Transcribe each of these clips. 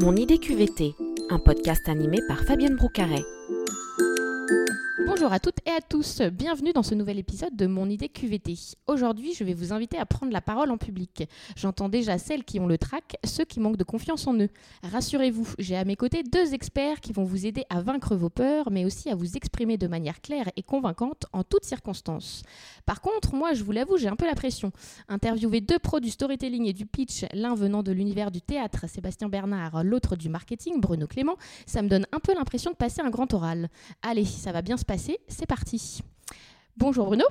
Mon idée QVT, un podcast animé par Fabienne Broucaret. Bonjour à toutes et à tous, bienvenue dans ce nouvel épisode de Mon idée QVT. Aujourd'hui, je vais vous inviter à prendre la parole en public. J'entends déjà celles qui ont le trac, ceux qui manquent de confiance en eux. Rassurez-vous, j'ai à mes côtés deux experts qui vont vous aider à vaincre vos peurs, mais aussi à vous exprimer de manière claire et convaincante en toutes circonstances. Par contre, moi, je vous l'avoue, j'ai un peu la pression. Interviewer deux pros du storytelling et du pitch, l'un venant de l'univers du théâtre, Sébastien Bernard, l'autre du marketing, Bruno Clément, ça me donne un peu l'impression de passer un grand oral. Allez, ça va bien se passer c'est parti. Bonjour Bruno.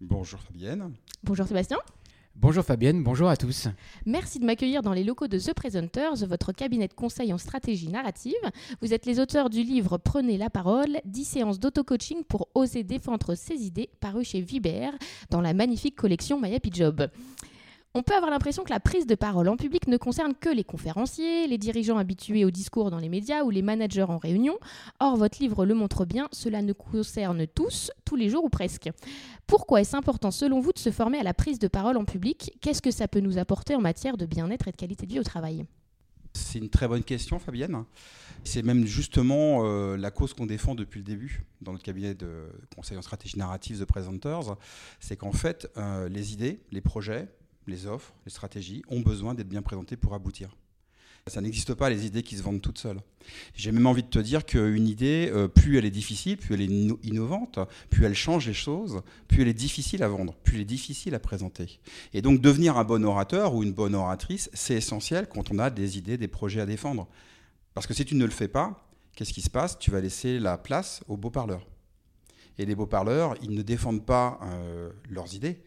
Bonjour Fabienne. Bonjour Sébastien. Bonjour Fabienne, bonjour à tous. Merci de m'accueillir dans les locaux de The Presenters, votre cabinet de conseil en stratégie narrative. Vous êtes les auteurs du livre Prenez la parole, 10 séances d'auto-coaching pour oser défendre ses idées, paru chez Vibert dans la magnifique collection My Happy Job. On peut avoir l'impression que la prise de parole en public ne concerne que les conférenciers, les dirigeants habitués au discours dans les médias ou les managers en réunion. Or, votre livre le montre bien, cela ne concerne tous, tous les jours ou presque. Pourquoi est-ce important selon vous de se former à la prise de parole en public? Qu'est-ce que ça peut nous apporter en matière de bien-être et de qualité de vie au travail? C'est une très bonne question, Fabienne. C'est même justement euh, la cause qu'on défend depuis le début dans notre cabinet de conseil en stratégie narrative The Presenters. C'est qu'en fait, euh, les idées, les projets, les offres, les stratégies ont besoin d'être bien présentées pour aboutir. Ça n'existe pas les idées qui se vendent toutes seules. J'ai même envie de te dire qu'une idée, euh, plus elle est difficile, plus elle est innovante, plus elle change les choses, plus elle est difficile à vendre, plus elle est difficile à présenter. Et donc devenir un bon orateur ou une bonne oratrice, c'est essentiel quand on a des idées, des projets à défendre. Parce que si tu ne le fais pas, qu'est-ce qui se passe? Tu vas laisser la place aux beaux parleurs. Et les beaux parleurs, ils ne défendent pas euh, leurs idées,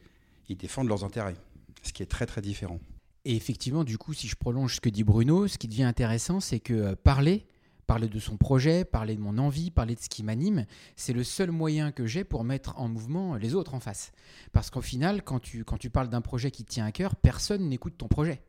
ils défendent leurs intérêts ce qui est très très différent. Et effectivement, du coup, si je prolonge ce que dit Bruno, ce qui devient intéressant, c'est que euh, parler, parler de son projet, parler de mon envie, parler de ce qui m'anime, c'est le seul moyen que j'ai pour mettre en mouvement les autres en face. Parce qu'au final, quand tu, quand tu parles d'un projet qui te tient à cœur, personne n'écoute ton projet.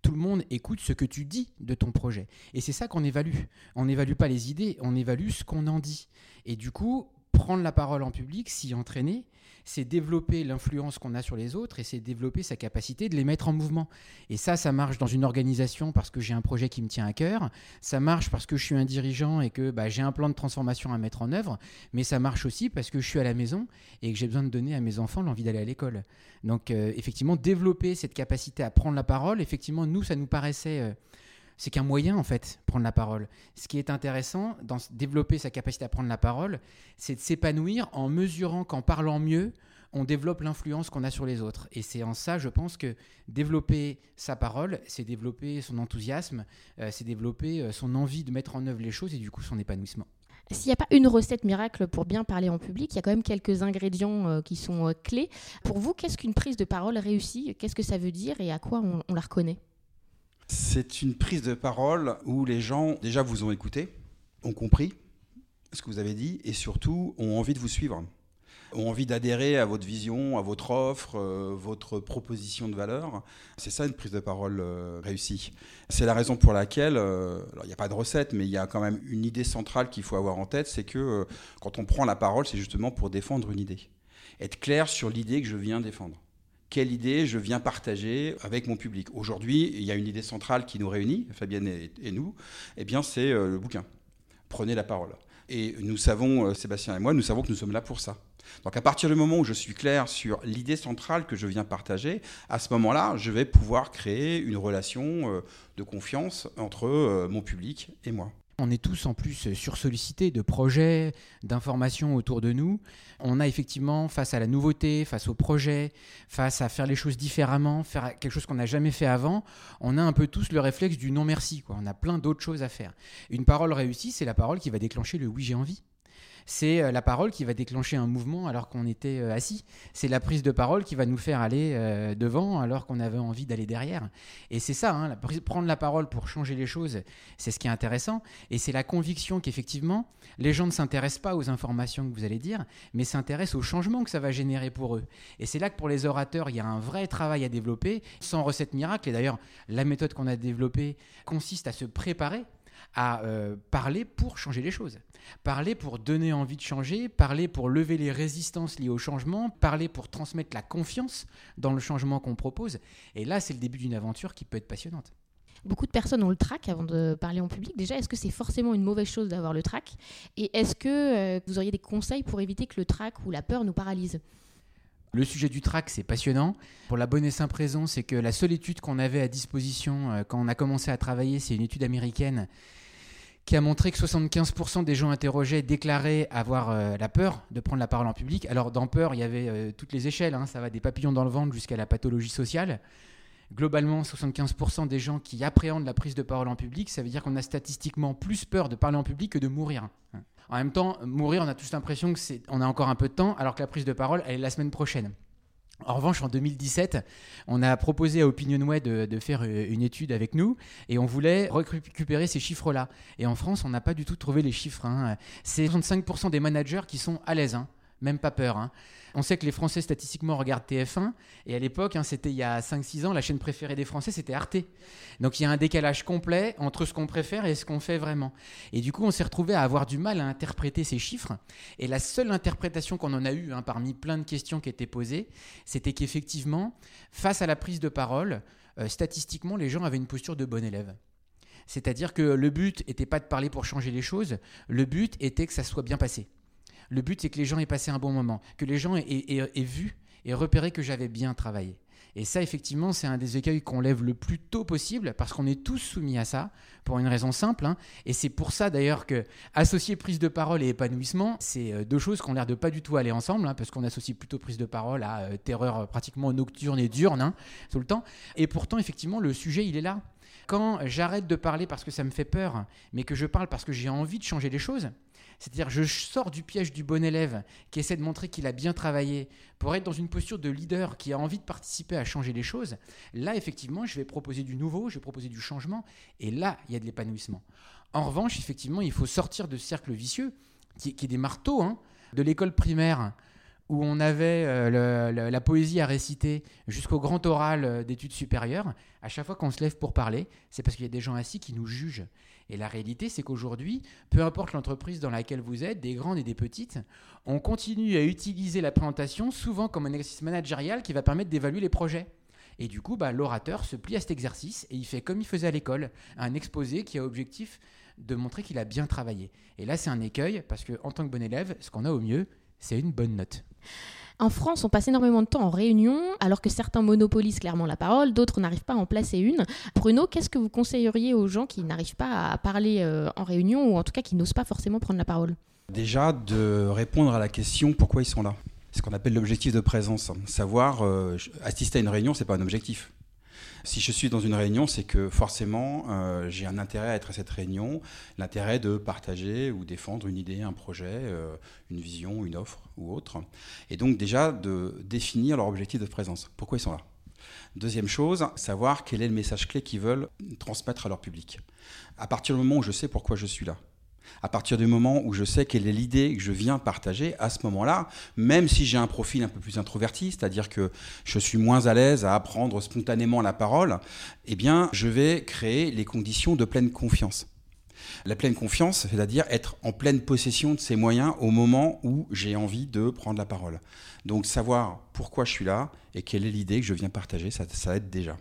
Tout le monde écoute ce que tu dis de ton projet. Et c'est ça qu'on évalue. On n'évalue pas les idées, on évalue ce qu'on en dit. Et du coup, prendre la parole en public, s'y entraîner, c'est développer l'influence qu'on a sur les autres et c'est développer sa capacité de les mettre en mouvement. Et ça, ça marche dans une organisation parce que j'ai un projet qui me tient à cœur, ça marche parce que je suis un dirigeant et que bah, j'ai un plan de transformation à mettre en œuvre, mais ça marche aussi parce que je suis à la maison et que j'ai besoin de donner à mes enfants l'envie d'aller à l'école. Donc euh, effectivement, développer cette capacité à prendre la parole, effectivement, nous, ça nous paraissait... Euh, c'est qu'un moyen en fait, prendre la parole. Ce qui est intéressant dans développer sa capacité à prendre la parole, c'est de s'épanouir en mesurant qu'en parlant mieux, on développe l'influence qu'on a sur les autres. Et c'est en ça, je pense que développer sa parole, c'est développer son enthousiasme, euh, c'est développer euh, son envie de mettre en œuvre les choses et du coup son épanouissement. S'il n'y a pas une recette miracle pour bien parler en public, il y a quand même quelques ingrédients euh, qui sont clés. Pour vous, qu'est-ce qu'une prise de parole réussie? Qu'est-ce que ça veut dire et à quoi on la reconnaît? C'est une prise de parole où les gens déjà vous ont écouté, ont compris ce que vous avez dit et surtout ont envie de vous suivre, ont envie d'adhérer à votre vision, à votre offre, euh, votre proposition de valeur. C'est ça une prise de parole euh, réussie. C'est la raison pour laquelle, euh, il n'y a pas de recette, mais il y a quand même une idée centrale qu'il faut avoir en tête, c'est que quand on prend la parole, c'est justement pour défendre une idée. Être clair sur l'idée que je viens défendre quelle idée je viens partager avec mon public. Aujourd'hui, il y a une idée centrale qui nous réunit, Fabienne et, nous, eh bien c'est euh, le bouquin. Prenez la parole. Et nous savons, euh, Sébastien et moi, nous savons que nous sommes là pour ça. Donc à partir du moment où je suis clair sur l'idée centrale que je viens partager, à ce moment-là, je vais pouvoir créer une relation euh, de confiance entre mon public et moi. On est tous en plus sursollicités de projets, d'informations autour de nous. On a effectivement, face à la nouveauté, face au projet, face à faire les choses différemment, faire quelque chose qu'on n'a jamais fait avant, on a un peu tous le réflexe du non merci. On a plein d'autres choses à faire. Une parole réussie, c'est la parole qui va déclencher le oui j'ai envie c'est euh, la parole qui va déclencher un mouvement alors qu'on était euh, assis. C'est la prise de parole qui va nous faire aller euh, devant alors qu'on avait envie d'aller derrière. Et c'est ça, hein, prendre la parole pour changer les choses, c'est ce qui est intéressant. Et c'est la conviction qu'effectivement, les gens ne s'intéressent pas aux informations que vous allez dire, mais s'intéressent aux changements que ça va générer pour eux. Et c'est là que pour les orateurs, il y a un vrai travail à développer, sans recette miracle. Et d'ailleurs, la méthode qu'on a développée consiste à se préparer à euh, parler pour changer les choses. Parler pour donner envie de changer, parler pour lever les résistances liées au changement, parler pour transmettre la confiance dans le changement qu'on propose. Et là, c'est le début d'une aventure qui peut être passionnante. Beaucoup de personnes ont le trac avant de parler en public. Déjà, est-ce que c'est forcément une mauvaise chose d'avoir le trac? Et est-ce que euh, vous auriez des conseils pour éviter que le trac ou la peur nous paralyse? Le sujet du trac, c'est passionnant. Pour la bonne et simple raison, c'est que la seule étude qu'on avait à disposition euh, quand on a commencé à travailler, c'est une étude américaine qui a montré que 75% des gens interrogés déclaraient avoir euh, la peur de prendre la parole en public. Alors dans peur, il y avait euh, toutes les échelles, hein. ça va des papillons dans le ventre jusqu'à la pathologie sociale. Globalement, 75% des gens qui appréhendent la prise de parole en public, ça veut dire qu'on a statistiquement plus peur de parler en public que de mourir. En même temps, mourir, on a tous l'impression que c'est, on a encore un peu de temps, alors que la prise de parole, elle est la semaine prochaine. En revanche, en 2017, on a proposé à Opinionway de, faire euh, une étude avec nous et on voulait récupérer ces chiffres-là. Et en France, on n'a pas du tout trouvé les chiffres. Hein. C'est 65% des managers qui sont à l'aise, hein. Même pas peur. Hein. On sait que les Français statistiquement regardent TF1 et à l'époque, hein, c'était il y a 5-6 ans, la chaîne préférée des Français, c'était Arte. Donc il y a un décalage complet entre ce qu'on préfère et ce qu'on fait vraiment. Et du coup, on s'est retrouvé à avoir du mal à interpréter ces chiffres. Et la seule interprétation qu'on en a eue, hein, parmi plein de questions qui étaient posées, c'était qu'effectivement, face à la prise de parole, euh, statistiquement, les gens avaient une posture de bon élève. C'est-à-dire que le but n'était pas de parler pour changer les choses, le but était que ça soit bien passé. Le but, c'est que les gens aient passé un bon moment, que les gens aient, vu et repéré que j'avais bien travaillé. Et ça, effectivement, c'est un des écueils qu'on lève le plus tôt possible, parce qu'on est tous soumis à ça, pour une raison simple. Hein. Et c'est pour ça, d'ailleurs, que associer prise de parole et épanouissement, c'est euh, deux choses qui ont l'air de pas du tout aller ensemble, hein, parce qu'on associe plutôt prise de parole à euh, terreur pratiquement nocturne et diurne, hein, tout le temps. Et pourtant, effectivement, le sujet, il est là. Quand j'arrête de parler parce que ça me fait peur, mais que je parle parce que j'ai envie de changer les choses, c'est-à-dire je sors du piège du bon élève qui essaie de montrer qu'il a bien travaillé pour être dans une posture de leader qui a envie de participer à changer les choses. Là, effectivement, je vais proposer du nouveau, je vais proposer du changement, et là, il y a de l'épanouissement. En revanche, effectivement, il faut sortir de ce cercle vicieux qui, est des marteaux hein, de l'école primaire où on avait euh, la poésie à réciter jusqu'au grand oral euh, d'études supérieures, à chaque fois qu'on se lève pour parler, c'est parce qu'il y a des gens assis qui nous jugent. Et la réalité, c'est qu'aujourd'hui, peu importe l'entreprise dans laquelle vous êtes, des grandes et des petites, on continue à utiliser la présentation souvent comme un exercice managérial qui va permettre d'évaluer les projets. Et du coup, bah, l'orateur se plie à cet exercice et il fait comme il faisait à l'école, un exposé qui a objectif de montrer qu'il a bien travaillé. Et là, c'est un écueil parce qu'en tant que bon élève, ce qu'on a au mieux, c'est une bonne note. En France, on passe énormément de temps en réunion, alors que certains monopolisent clairement la parole, d'autres n'arrivent pas à en placer une. Bruno, qu'est-ce que vous conseilleriez aux gens qui n'arrivent pas à parler euh, en réunion, ou en tout cas qui n'osent pas forcément prendre la parole? Déjà, de répondre à la question pourquoi ils sont là? C'est ce qu'on appelle l'objectif de présence. Savoir euh, assister à une réunion, c'est pas un objectif. Si je suis dans une réunion, c'est que forcément, euh, j'ai un intérêt à être à cette réunion, l'intérêt de partager ou défendre une idée, un projet, euh, une vision, une offre ou autre. Et donc déjà de définir leur objectif de présence. Pourquoi ils sont là? Deuxième chose, savoir quel est le message clé qu'ils veulent transmettre à leur public. À partir du moment où je sais pourquoi je suis là, à partir du moment où je sais quelle est l'idée que je viens partager, à ce moment-là, même si j'ai un profil un peu plus introverti, c'est-à-dire que je suis moins à l'aise à apprendre spontanément la parole, eh bien, je vais créer les conditions de pleine confiance. La pleine confiance, c'est-à-dire être en pleine possession de ses moyens au moment où j'ai envie de prendre la parole. Donc savoir pourquoi je suis là et quelle est l'idée que je viens partager, ça, ça aide déjà.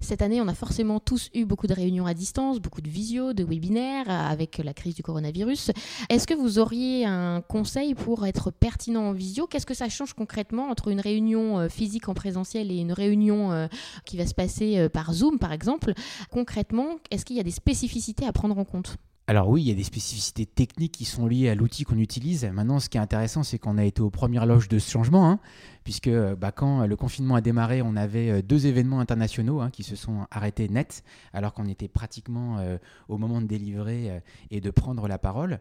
Cette année, on a forcément tous eu beaucoup de réunions à distance, beaucoup de visio, de webinaires avec la crise du coronavirus. Est-ce que vous auriez un conseil pour être pertinent en visio? Qu'est-ce que ça change concrètement entre une réunion euh, physique en présentiel et une réunion euh, qui va se passer euh, par Zoom, par exemple? Concrètement, est-ce qu'il y a des spécificités à prendre en compte? Alors oui, il y a des spécificités techniques qui sont liées à l'outil qu'on utilise. Maintenant, ce qui est intéressant, c'est qu'on a été aux premières loges de ce changement, hein, puisque bah, quand le confinement a démarré, on avait euh, deux événements internationaux hein, qui se sont arrêtés net, alors qu'on était pratiquement euh, au moment de délivrer euh, et de prendre la parole.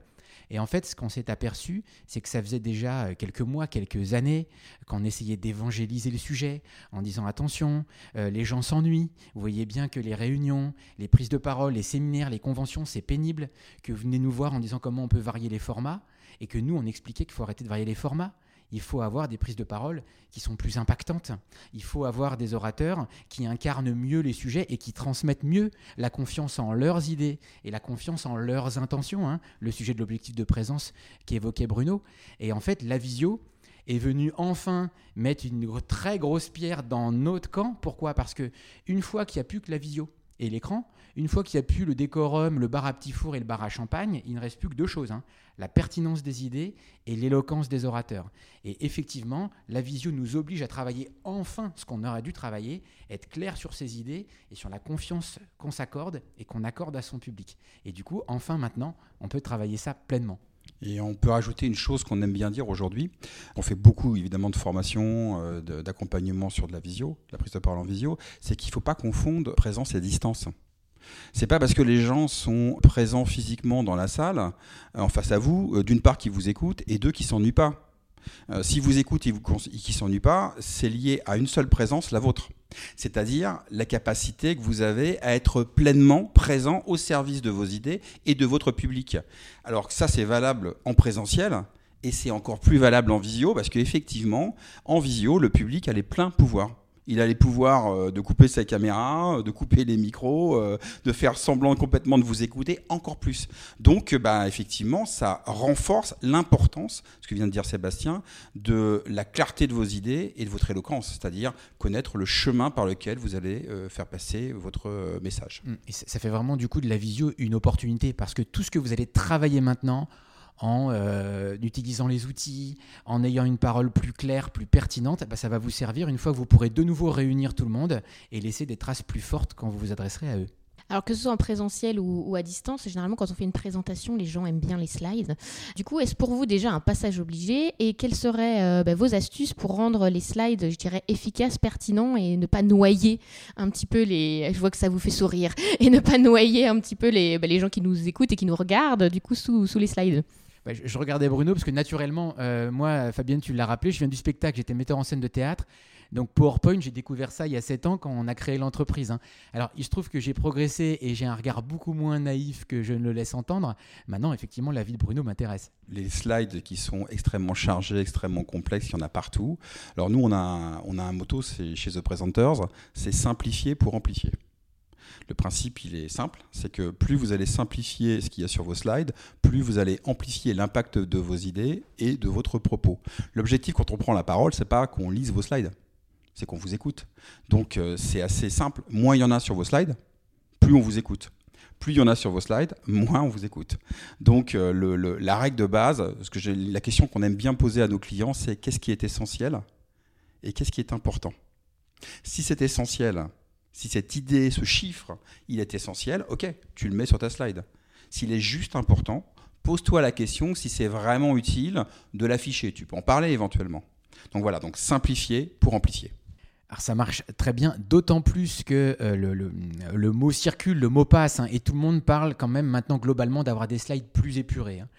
Et en fait, ce qu'on s'est aperçu, c'est que ça faisait déjà euh, quelques mois, quelques années qu'on essayait d'évangéliser le sujet en disant attention, euh, les gens s'ennuient. Vous voyez bien que les réunions, les prises de parole, les séminaires, les conventions, c'est pénible. Que vous venez nous voir en disant comment on peut varier les formats et que nous, on expliquait qu'il faut arrêter de varier les formats il faut avoir des prises de parole qui sont plus impactantes. Il faut avoir des orateurs qui incarnent mieux les sujets et qui transmettent mieux la confiance en leurs idées et la confiance en leurs intentions. Hein. le sujet de l'objectif de présence qu'évoquait Bruno. Et en fait, la visio est venue enfin mettre une très grosse pierre dans notre camp. Pourquoi? Parce que une fois qu'il n'y a plus que la visio, et l'écran, une fois qu'il n'y a plus le décorum, le bar à petit four et le bar à champagne, il ne reste plus que deux choses. hein. La pertinence des idées et l'éloquence des orateurs. Et effectivement, la visio nous oblige à travailler enfin ce qu'on aurait dû travailler, être clair sur ses idées et sur la confiance qu'on s'accorde et qu'on accorde à son public. Et du coup, enfin maintenant, on peut travailler ça pleinement. Et on peut rajouter une chose qu'on aime bien dire aujourd'hui. On fait beaucoup évidemment de formation, euh, d'accompagnement sur de la visio, la prise de parole en visio. C'est qu'il ne faut pas confondre présence et distance. C'est pas parce que les gens sont présents physiquement dans la salle, euh, en face à vous, euh, d'une part qui vous écoutent et deux qui s'ennuient pas. Euh, si vous écoutez et qui s'ennuient pas, c'est lié à une seule présence, la vôtre. C'est-à-dire la capacité que vous avez à être pleinement présent au service de vos idées et de votre public. Alors que ça, c'est valable en présentiel et c'est encore plus valable en visio parce qu'effectivement, en visio, le public a les pleins pouvoirs. Il a les pouvoirs euh, de couper sa caméra, euh, de couper les micros, euh, de faire semblant complètement de vous écouter, encore plus. Donc, bah, effectivement, ça renforce l'importance, ce que vient de dire Sébastien, de la clarté de vos idées et de votre éloquence, c'est-à-dire connaître le chemin par lequel vous allez faire passer votre message. Mm. Et ça fait vraiment du coup de la visio une opportunité parce que tout ce que vous allez travailler maintenant en euh, utilisant les outils, en ayant une parole plus claire, plus pertinente, bah, ça va vous servir une fois que vous pourrez de nouveau réunir tout le monde et laisser des traces plus fortes quand vous vous adresserez à eux. Alors que ce soit en présentiel ou, à distance, généralement quand on fait une présentation, les gens aiment bien les slides. Du coup, est-ce pour vous déjà un passage obligé et quelles seraient euh, bah, vos astuces pour rendre les slides, je dirais, efficaces, pertinents et ne pas noyer un petit peu les... Je vois que ça vous fait sourire. Et ne pas noyer un petit peu les, bah, les gens qui nous écoutent et qui nous regardent du coup sous les slides? Bah, je, regardais Bruno parce que naturellement, euh, moi, Fabienne, tu l'as rappelé, je viens du spectacle, j'étais metteur en scène de théâtre. Donc PowerPoint, j'ai découvert ça il y a 7 ans quand on a créé l'entreprise. hein. Alors il se trouve que j'ai progressé et j'ai un regard beaucoup moins naïf que je ne le laisse entendre. Maintenant, effectivement, la vie de Bruno m'intéresse. les slides qui sont extrêmement chargés, extrêmement complexes, il y en a partout. Alors nous, on a, on a un motto chez The Presenters, c'est simplifier pour amplifier. Le principe, il est simple, c'est que plus vous allez simplifier ce qu'il y a sur vos slides, plus vous allez amplifier l'impact de vos idées et de votre propos. L'objectif quand on prend la parole, c'est pas qu'on lise vos slides, c'est qu'on vous écoute. Donc euh, c'est assez simple. Moins il y en a sur vos slides, plus on vous écoute. Plus il y en a sur vos slides, moins on vous écoute. Donc euh, la règle de base, la question qu'on aime bien poser à nos clients, c'est qu'est-ce qui est essentiel et qu'est-ce qui est important. Si c'est essentiel, si cette idée, ce chiffre, il est essentiel, ok, tu le mets sur ta slide. S'il est juste important, pose-toi la question si c'est vraiment utile de l'afficher. Tu peux en parler éventuellement. Donc voilà, donc simplifier pour amplifier. Alors ça marche très bien, d'autant plus que euh, le, mot circule, le mot passe, hein, et tout le monde parle quand même maintenant globalement d'avoir des slides plus épurés. hein.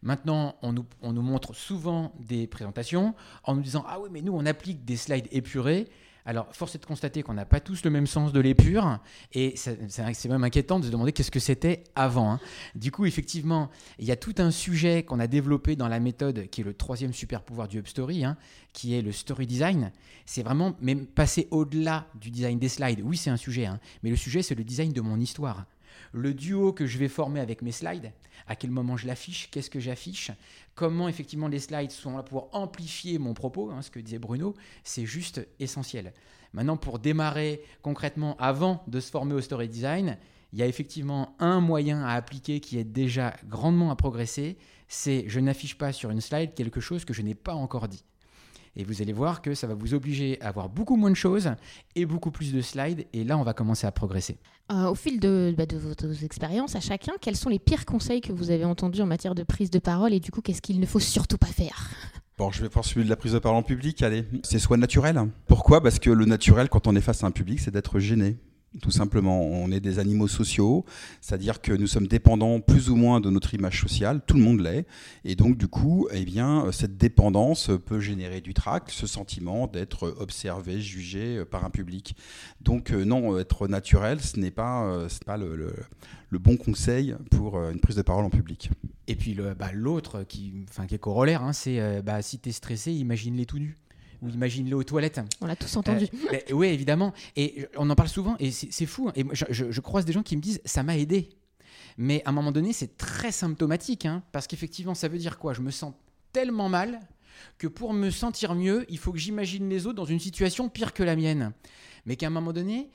Maintenant, on nous, on nous montre souvent des présentations en nous disant Ah oui, mais nous, on applique des slides épurés. Alors, force est de constater qu'on n'a pas tous le même sens de l'épure, et c'est même inquiétant de se demander qu'est-ce que c'était avant. hein. Du coup, effectivement, il y a tout un sujet qu'on a développé dans la méthode qui est le troisième super pouvoir du UpStory, hein, qui est le story design. C'est vraiment même passer au-delà du design des slides. Oui, c'est un sujet, hein, mais le sujet, c'est le design de mon histoire. Le duo que je vais former avec mes slides, à quel moment je l'affiche, qu'est-ce que j'affiche, comment effectivement les slides sont là pour amplifier mon propos, hein, ce que disait Bruno, c'est juste essentiel. Maintenant, pour démarrer concrètement avant de se former au story design, il y a effectivement un moyen à appliquer qui est déjà grandement à progresser, c'est je n'affiche pas sur une slide quelque chose que je n'ai pas encore dit. Et vous allez voir que ça va vous obliger à avoir beaucoup moins de choses et beaucoup plus de slides. Et là, on va commencer à progresser. Euh, au fil de, bah, de vos, de vos expériences à chacun, quels sont les pires conseils que vous avez entendus en matière de prise de parole et du coup, qu'est-ce qu'il ne faut surtout pas faire? Bon, je vais de la prise de parole en public. Allez, c'est soit naturel. Pourquoi? Parce que le naturel, quand on est face à un public, c'est d'être gêné. Tout simplement, on est des animaux sociaux, c'est-à-dire que nous sommes dépendants plus ou moins de notre image sociale, tout le monde l'est, et donc du coup, eh bien, cette dépendance peut générer du trac, ce sentiment d'être observé, jugé par un public. Donc euh, non, être naturel, ce n'est pas, euh, pas le, bon conseil pour euh, une prise de parole en public. Et puis bah, l'autre qui, enfin, qui est corollaire, hein, c'est bah, si tu es stressé, imagine-les tout nus. Ou imagine-les aux toilettes. On l'a tous entendu. oui, évidemment. Et on en parle souvent, et c'est fou. hein. Et moi, je, je- je croise des gens qui me disent ça m'a aidé. Mais à un moment donné, c'est très symptomatique, hein, parce qu'effectivement, ça veut dire quoi? Je me sens tellement mal que pour me sentir mieux, il faut que j'imagine les autres dans une situation pire que la mienne. Mais qu'à un moment donné,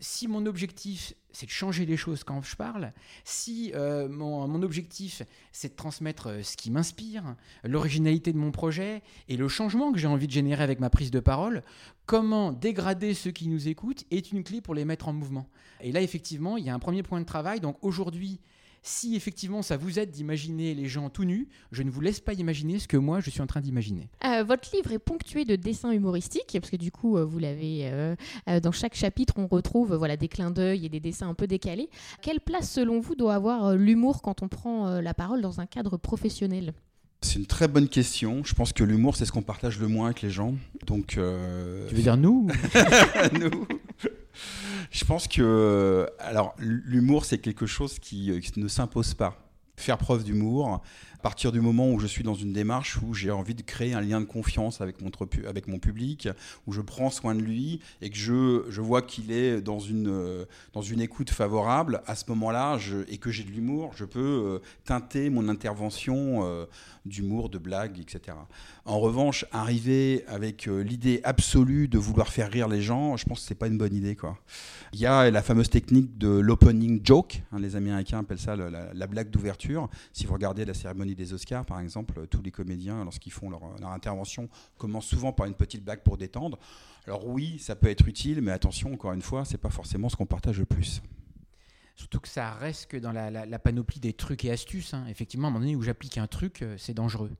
si mon objectif c'est de changer les choses quand je parle, si euh, mon, mon, objectif c'est de transmettre euh, ce qui m'inspire, l'originalité de mon projet et le changement que j'ai envie de générer avec ma prise de parole, comment dégrader ceux qui nous écoutent est une clé pour les mettre en mouvement. Et là effectivement, il y a un premier point de travail. Donc aujourd'hui, si effectivement ça vous aide d'imaginer les gens tout nus, je ne vous laisse pas imaginer ce que moi je suis en train d'imaginer. Euh, votre livre est ponctué de dessins humoristiques, parce que du coup, euh, vous l'avez euh, dans chaque chapitre, on retrouve voilà des clins d'œil et des dessins un peu décalés. Quelle place, selon vous, doit avoir l'humour quand on prend la parole dans un cadre professionnel? C'est une très bonne question. Je pense que l'humour, c'est ce qu'on partage le moins avec les gens. Donc, tu veux dire nous? Nous. Je pense que, alors, l'humour, c'est quelque chose qui, euh, qui ne s'impose pas. Faire preuve d'humour, à partir du moment où je suis dans une démarche où j'ai envie de créer un lien de confiance avec mon, avec mon public, où je prends soin de lui et que je, je vois qu'il est dans une, euh, dans une écoute favorable, à ce moment-là, et que j'ai de l'humour, je peux euh, teinter mon intervention euh, d'humour, de blague, etc. En revanche, arriver avec l'idée absolue de vouloir faire rire les gens, je pense que c'est pas une bonne idée. Quoi. Il y a la fameuse technique de l'opening joke, hein, les Américains appellent ça la blague d'ouverture. Si vous regardez la cérémonie des Oscars, par exemple, tous les comédiens, lorsqu'ils font leur, intervention, commencent souvent par une petite blague pour détendre. Alors oui, ça peut être utile, mais attention, encore une fois, c'est pas forcément ce qu'on partage le plus. Surtout que ça reste que dans la, panoplie des trucs et astuces. Hein. Effectivement, à un moment donné où j'applique un truc, euh, c'est dangereux.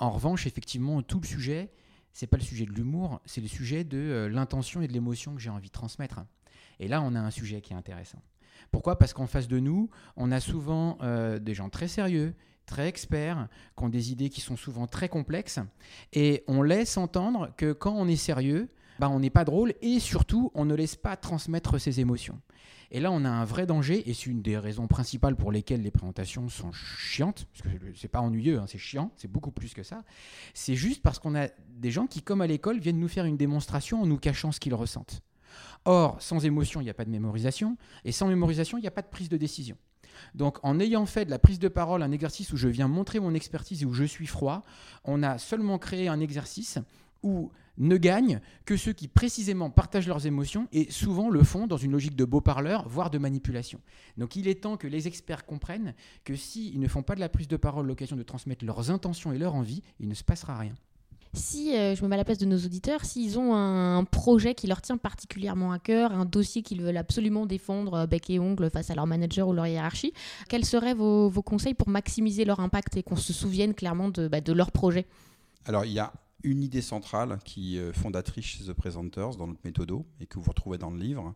En revanche, effectivement, tout le sujet, c'est pas le sujet de l'humour, c'est le sujet de euh, l'intention et de l'émotion que j'ai envie de transmettre. Et là, on a un sujet qui est intéressant. Pourquoi? Parce qu'en face de nous, on a souvent euh, des gens très sérieux très experts, qui ont des idées qui sont souvent très complexes, et on laisse entendre que quand on est sérieux, bah, on n'est pas drôle, et surtout, on ne laisse pas transmettre ses émotions. Et là, on a un vrai danger, et c'est une des raisons principales pour lesquelles les présentations sont chiantes, parce que c'est pas ennuyeux, hein, c'est chiant, c'est beaucoup plus que ça. C'est juste parce qu'on a des gens qui, comme à l'école, viennent nous faire une démonstration en nous cachant ce qu'ils ressentent. Or, sans émotion, il n'y a pas de mémorisation, et sans mémorisation, il n'y a pas de prise de décision. Donc en ayant fait de la prise de parole un exercice où je viens montrer mon expertise et où je suis froid, on a seulement créé un exercice où ne gagnent que ceux qui précisément partagent leurs émotions et souvent le font dans une logique de beau parleur, voire de manipulation. Donc il est temps que les experts comprennent que s'ils ne font pas de la prise de parole l'occasion de transmettre leurs intentions et leurs envies, il ne se passera rien si euh, je me mets à la place de nos auditeurs, s'ils ont un, projet qui leur tient particulièrement à cœur, un dossier qu'ils veulent absolument défendre euh, bec et ongle face à leur manager ou leur hiérarchie, quels seraient vos, conseils pour maximiser leur impact et qu'on se souvienne clairement de, bah, de leur projet? Alors il y a une idée centrale qui est fondatrice chez The Presenters dans notre méthodo et que vous retrouvez dans le livre,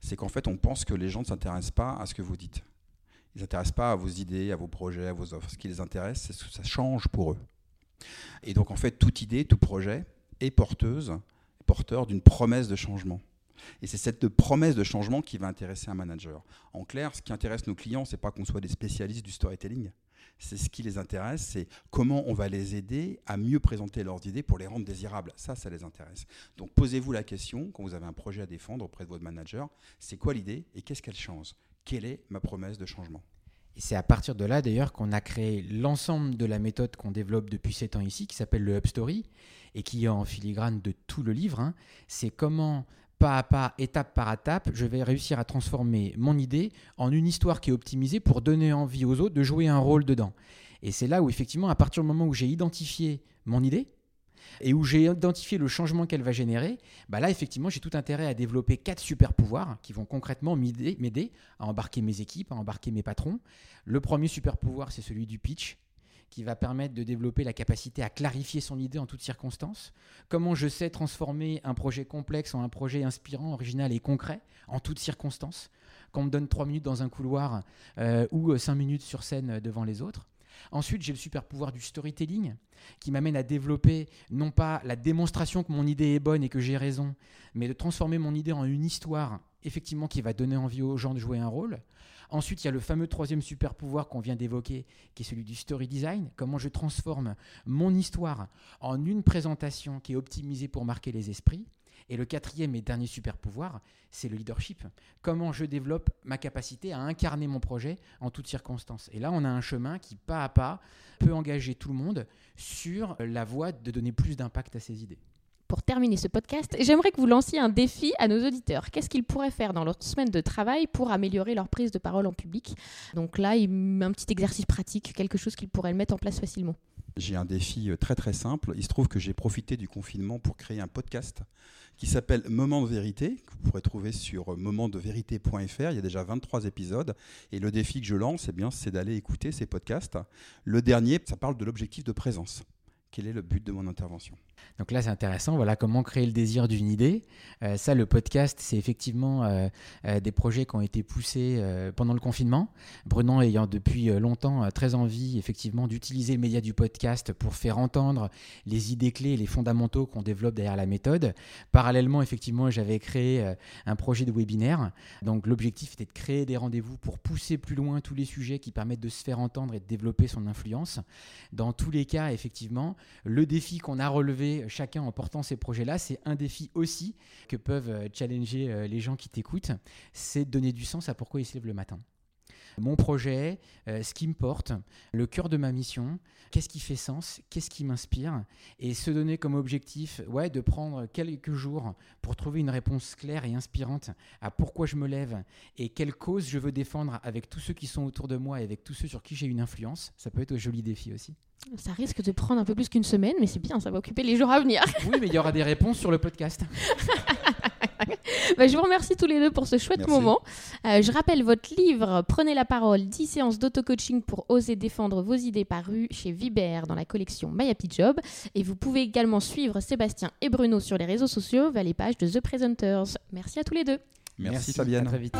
c'est qu'en fait on pense que les gens ne s'intéressent pas à ce que vous dites. Ils ne s'intéressent pas à vos idées, à vos projets, à vos offres. Ce qui les intéresse, c'est ce que ça change pour eux. Et donc en fait, toute idée, tout projet est porteuse, porteur d'une promesse de changement. Et c'est cette promesse de changement qui va intéresser un manager. En clair, ce qui intéresse nos clients, c'est pas qu'on soit des spécialistes du storytelling. C'est ce qui les intéresse, c'est comment on va les aider à mieux présenter leurs idées pour les rendre désirables. Ça, ça les intéresse. Donc posez-vous la question quand vous avez un projet à défendre auprès de votre manager, c'est quoi l'idée et qu'est-ce qu'elle change? Quelle est ma promesse de changement? Et c'est à partir de là d'ailleurs qu'on a créé l'ensemble de la méthode qu'on développe depuis 7 ans ici, qui s'appelle le Upstory, et qui est en filigrane de tout le livre. Hein. C'est comment, pas à pas, étape par étape, je vais réussir à transformer mon idée en une histoire qui est optimisée pour donner envie aux autres de jouer un rôle dedans. Et c'est là où effectivement, à partir du moment où j'ai identifié mon idée, et où j'ai identifié le changement qu'elle va générer, bah là, effectivement, j'ai tout intérêt à développer quatre super pouvoirs qui vont concrètement m'aider à embarquer mes équipes, à embarquer mes patrons. Le premier super pouvoir, c'est celui du pitch qui va permettre de développer la capacité à clarifier son idée en toutes circonstances. Comment je sais transformer un projet complexe en un projet inspirant, original et concret en toutes circonstances? Quand on me donne trois minutes dans un couloir euh, ou cinq minutes sur scène devant les autres. Ensuite, j'ai le super pouvoir du storytelling qui m'amène à développer non pas la démonstration que mon idée est bonne et que j'ai raison, mais de transformer mon idée en une histoire effectivement qui va donner envie aux gens de jouer un rôle. Ensuite, il y a le fameux troisième super pouvoir qu'on vient d'évoquer, qui est celui du story design. Comment je transforme mon histoire en une présentation qui est optimisée pour marquer les esprits. Et le quatrième et dernier super pouvoir, c'est le leadership. Comment je développe ma capacité à incarner mon projet en toutes circonstances. Et là, on a un chemin qui, pas à pas, peut engager tout le monde sur la voie de donner plus d'impact à ses idées. Pour terminer ce podcast, j'aimerais que vous lanciez un défi à nos auditeurs. Qu'est-ce qu'ils pourraient faire dans leur semaine de travail pour améliorer leur prise de parole en public? Donc là, un petit exercice pratique, quelque chose qu'ils pourraient mettre en place facilement. J'ai un défi euh, très très simple. Il se trouve que j'ai profité du confinement pour créer un podcast qui s'appelle Moment de vérité, que vous pourrez trouver sur euh, momentdevérité.fr. Il y a déjà 23 épisodes. Et le défi que je lance, eh bien, c'est d'aller écouter ces podcasts. Le dernier, ça parle de l'objectif de présence. Quel est le but de mon intervention? Donc là, c'est intéressant. Voilà comment créer le désir d'une idée. Euh, ça, le podcast, c'est effectivement euh, euh, des projets qui ont été poussés pendant le confinement. Bruno ayant depuis longtemps très envie, effectivement, d'utiliser le média du podcast pour faire entendre les idées clés, les fondamentaux qu'on développe derrière la méthode. Parallèlement, effectivement, j'avais créé un projet de webinaire. Donc l'objectif était de créer des rendez-vous pour pousser plus loin tous les sujets qui permettent de se faire entendre et de développer son influence. Dans tous les cas, effectivement, le défi qu'on a relevé chacun en portant ces projets-là, c'est un défi aussi que peuvent euh, challenger euh, les gens qui t'écoutent, c'est donner du sens à pourquoi ils se lèvent le matin. Mon projet, euh, ce qui me porte, le cœur de ma mission, qu'est-ce qui fait sens, qu'est-ce qui m'inspire, et se donner comme objectif ouais, de prendre quelques jours pour trouver une réponse claire et inspirante à pourquoi je me lève et quelle cause je veux défendre avec tous ceux qui sont autour de moi et avec tous ceux sur qui j'ai une influence. Ça peut être un joli défi aussi. Ça risque de prendre un peu plus qu'une semaine, mais c'est bien, ça va occuper les jours à venir. oui, mais il y aura des réponses sur le podcast. Bah, je vous remercie tous les deux pour ce chouette moment. Euh, je rappelle votre livre Prenez la parole, 10 séances d'auto-coaching pour oser défendre vos idées paru chez Viber dans la collection My Happy Job. Et vous pouvez également suivre Sébastien et Bruno sur les réseaux sociaux via les pages de The Presenters. Merci à tous les deux. Merci, Fabienne. À très vite.